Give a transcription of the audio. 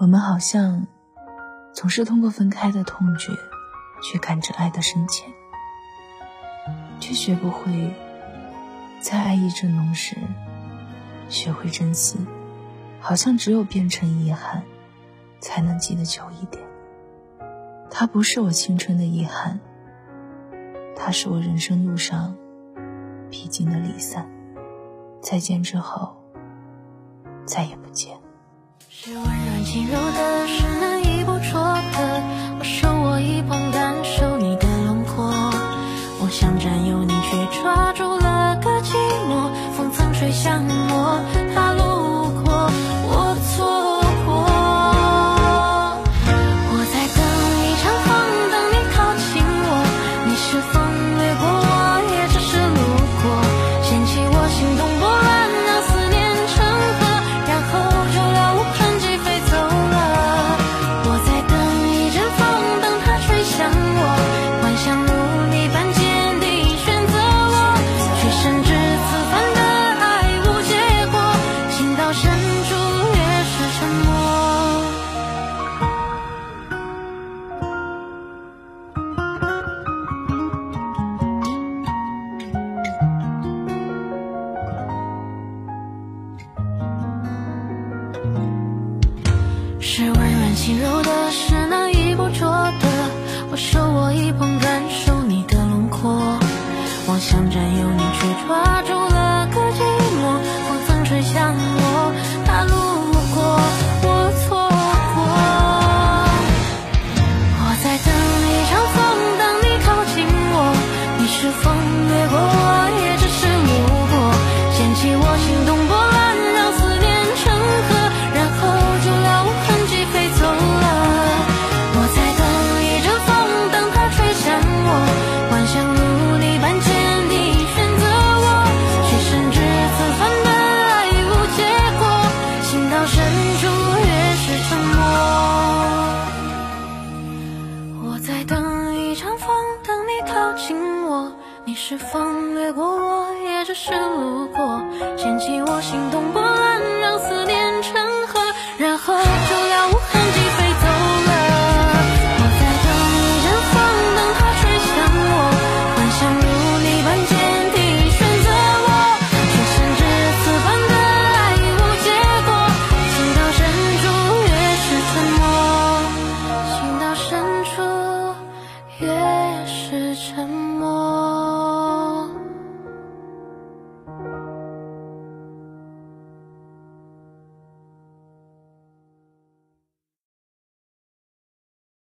我们好像总是通过分开的痛觉去感知爱的深浅，却学不会在爱意正浓时学会珍惜。好像只有变成遗憾，才能记得久一点。它不是我青春的遗憾，它是我人生路上必经的离散。再见之后，再也不见。是温软轻柔的，是难以捕捉的。我手握一捧，感受你的轮廓。我想占有你，却抓住了个寂寞。风曾吹向是温软轻柔的，是难以捕捉的。我手握一捧，感受你的轮廓。妄想占有你，想如你般坚定选择我却深知此番的爱无结果情到深处越是沉默。我在等一场风等你靠近我你是否掠过我也只是路过掀起我心动波澜